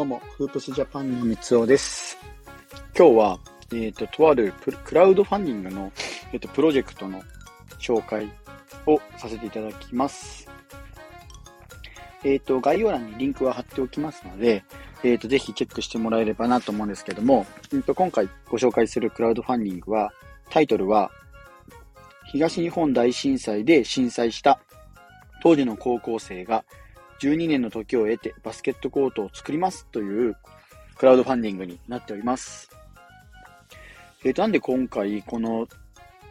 どうも、フープスジャパンの三つおです。今日は、えっ、と、とあるクラウドファンディングの、えっ、と、プロジェクトの紹介をさせていただきます。えっ、と、概要欄にリンクは貼っておきますので、えっ、と、ぜひチェックしてもらえればなと思うんですけども、えーと今回ご紹介するクラウドファンディングは、タイトルは、東日本大震災で震災した当時の高校生が12年の時を経てバスケットコートを作りますというクラウドファンディングになっております。えーと、なんで今回この、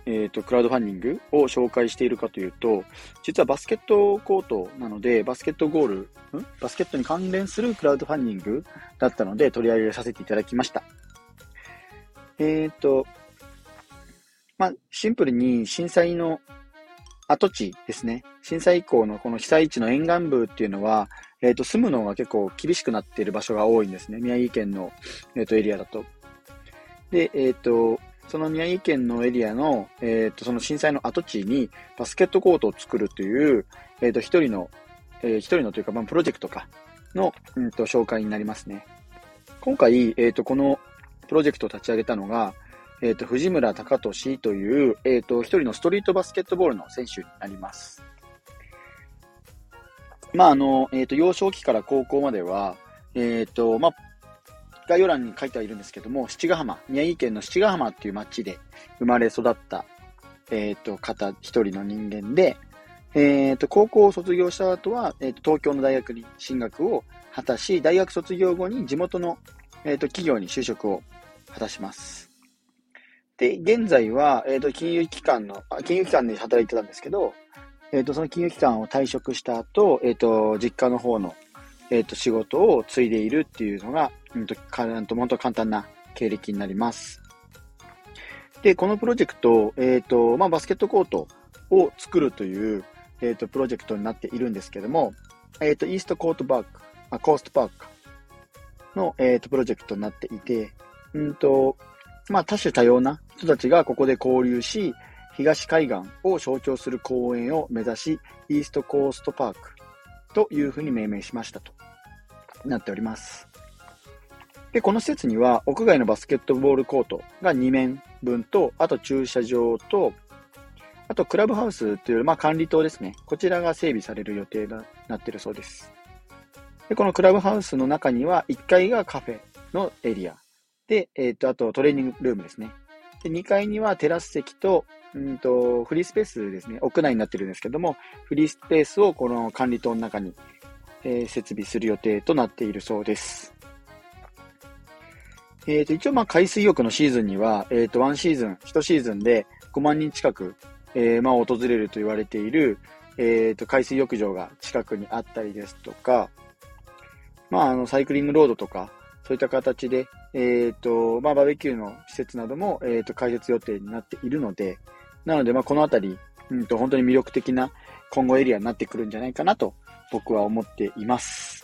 えーと、クラウドファンディングを紹介しているかというと、実はバスケットコートなので、バスケットゴール、ん？バスケットに関連するクラウドファンディングだったので取り上げさせていただきました。えっ、と、まあ、シンプルに震災の跡地ですね。震災以降のこの被災地の沿岸部っていうのは、えっ、と、住むのが結構厳しくなっている場所が多いんですね。宮城県の、えっとエリアだと。で、えっ、と、その宮城県のエリアの、えっ、と、その震災の跡地にバスケットコートを作るという、えっ、と、一人の、えー一人のというか、まあ、プロジェクトか、の、うんと、紹介になりますね。今回、えっ、と、このプロジェクトを立ち上げたのが、えっ、と、藤村隆俊という、えっ、と、一人のストリートバスケットボールの選手になります。まあ、あの、えっ、と、幼少期から高校までは、えっ、と、まあ、概要欄に書いてはいるんですけども、七ヶ浜、宮城県の七ヶ浜っていう町で生まれ育った、えっ、と、方、一人の人間で、えっ、と、高校を卒業した後は、えっ、と、東京の大学に進学を果たし、大学卒業後に地元の、えっ、と、企業に就職を果たします。で、現在は、えっ、と、金融機関の、金融機関で働いてたんですけど、えっ、と、その金融機関を退職した後、えっ、と、実家の方の、えっ、と、仕事を継いでいるっていうのが、うんと、かんと、本当簡単な経歴になります。で、このプロジェクト、えっ、と、まあ、バスケットコートを作るという、えっ、と、プロジェクトになっているんですけども、えっ、と、イーストコートパーク、あ、コーストパークの、えっ、と、プロジェクトになっていて、うんと、まあ、多種多様な人たちがここで交流し、東海岸を象徴する公園を目指し、イーストコーストパークというふうに命名しましたとなっております。で、この施設には屋外のバスケットボールコートが2面分と、あと駐車場と、あとクラブハウスという、まあ、管理棟ですね。こちらが整備される予定になっているそうです。で、このクラブハウスの中には1階がカフェのエリア。で、えっ、と、あとトレーニングルームですね。で、2階にはテラス席と、うんと、フリースペースですね。屋内になってるんですけども、フリースペースをこの管理棟の中に、えー設備する予定となっているそうです。えっ、と、一応まあ海水浴のシーズンには、えっ、と、ワンシーズン、1シーズンで5万人近く、えーまあ訪れると言われている、えっ、と、海水浴場が近くにあったりですとか、まあ、あの、サイクリングロードとか、そういった形で、えっ、と、まあ、バーベキューの施設なども、えっ、と、開設予定になっているので、なので、まあ、このあたり、うんと、本当に魅力的な今後エリアになってくるんじゃないかなと、僕は思っています。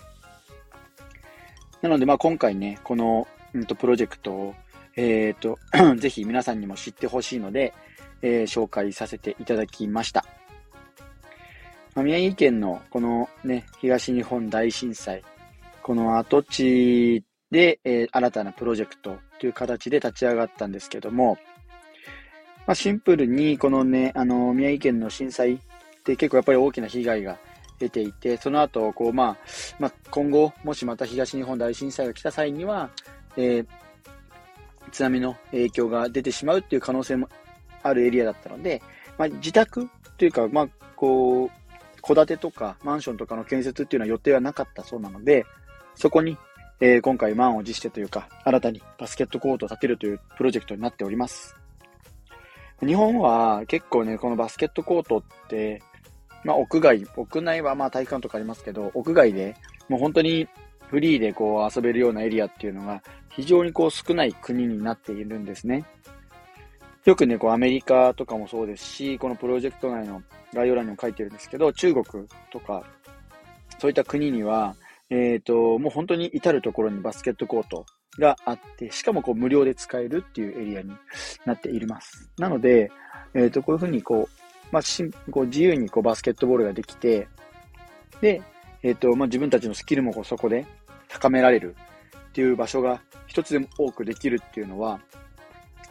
なので、まあ、今回ね、この、うんと、プロジェクトを、えっ、と、ぜひ皆さんにも知ってほしいので、えー紹介させていただきました。宮城県のこのね、東日本大震災、この跡地で、えー新たなプロジェクトという形で立ち上がったんですけども、まあ、シンプルにこのね、あの、宮城県の震災って結構やっぱり大きな被害が出ていて、その後、こう、まあ、まあ、今後、もしまた東日本大震災が来た際には、えー津波の影響が出てしまうっていう可能性もあるエリアだったので、まあ、自宅というか、まあ、こう、戸建てとかマンションとかの建設っていうのは予定はなかったそうなので、そこに、えー今回満を持してというか、新たにバスケットコートを建てるというプロジェクトになっております。日本は結構ね、このバスケットコートって、まあ屋外、屋内はまあ体育館とかありますけど、屋外でもう本当にフリーでこう遊べるようなエリアっていうのが非常にこう少ない国になっているんですね。よくね、こうアメリカとかもそうですし、このプロジェクト内の概要欄にも書いてるんですけど、中国とか、そういった国には、えっ、と、もう本当に至るところにバスケットコートがあって、しかもこう無料で使えるっていうエリアになっています。なので、えっ、と、こういうふうにこう、まあ、しこう自由にこうバスケットボールができて、で、えっ、と、まあ、自分たちのスキルもこうそこで高められるっていう場所が一つでも多くできるっていうのは、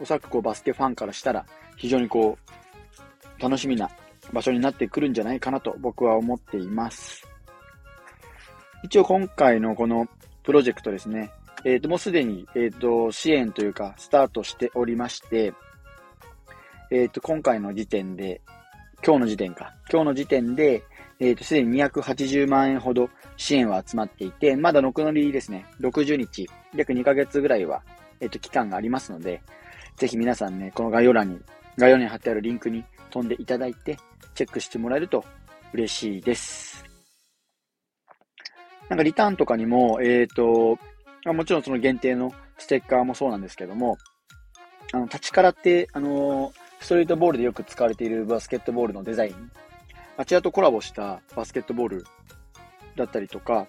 おそらくこうバスケファンからしたら非常にこう、楽しみな場所になってくるんじゃないかなと僕は思っています。一応今回のこのプロジェクトですね、えっ、ー、と、もうすでに、えっ、ー、と、支援というか、スタートしておりまして、えっ、ー、と、今回の時点で、今日の時点か、今日の時点で、えっ、と、すでに280万円ほど支援は集まっていて、まだ残りですね、60日、約2ヶ月ぐらいは、えっ、と、期間がありますので、ぜひ皆さんね、この概要欄に、概要欄に貼ってあるリンクに飛んでいただいて、チェックしてもらえると嬉しいです。なんかリターンとかにも、えっ、ー、と、もちろんその限定のステッカーもそうなんですけども、あの、立ちからって、あの、ストリートボールでよく使われているバスケットボールのデザイン、あちらとコラボしたバスケットボールだったりとか、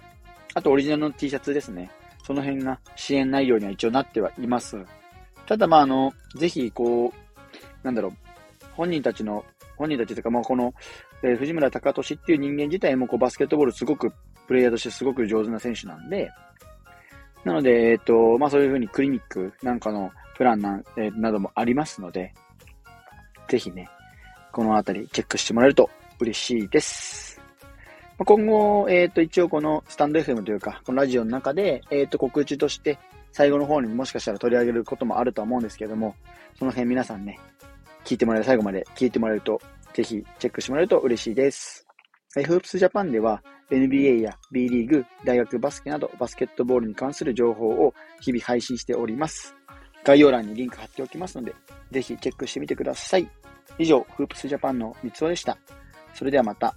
あとオリジナルの T シャツですね。その辺が支援内容には一応なってはいます。ただまああの、ぜひこう、なんだろう、本人たちの、本人たちというか、まあこの、えー、藤村隆俊っていう人間自体もこうバスケットボールすごく、プレイヤーとしてすごく上手な選手なんで、なので、えっ、ー、と、まあそういうふうにクリニックなんかのプランな,、えー、などもありますので、ぜひね、このあたりチェックしてもらえると嬉しいです。ま今後、えっ、ー、と、一応このスタンド FM というか、このラジオの中で、えっ、と、告知として最後の方にもしかしたら取り上げることもあるとは思うんですけども、その辺皆さんね、聞いてもらえる、最後まで聞いてもらえると、ぜひチェックしてもらえると嬉しいです。フープスジャパンでは NBA や B リーグ、大学バスケなどバスケットボールに関する情報を日々配信しております。概要欄にリンク貼っておきますので、ぜひチェックしてみてください。以上、フープスジャパンの三つおでした。それではまた。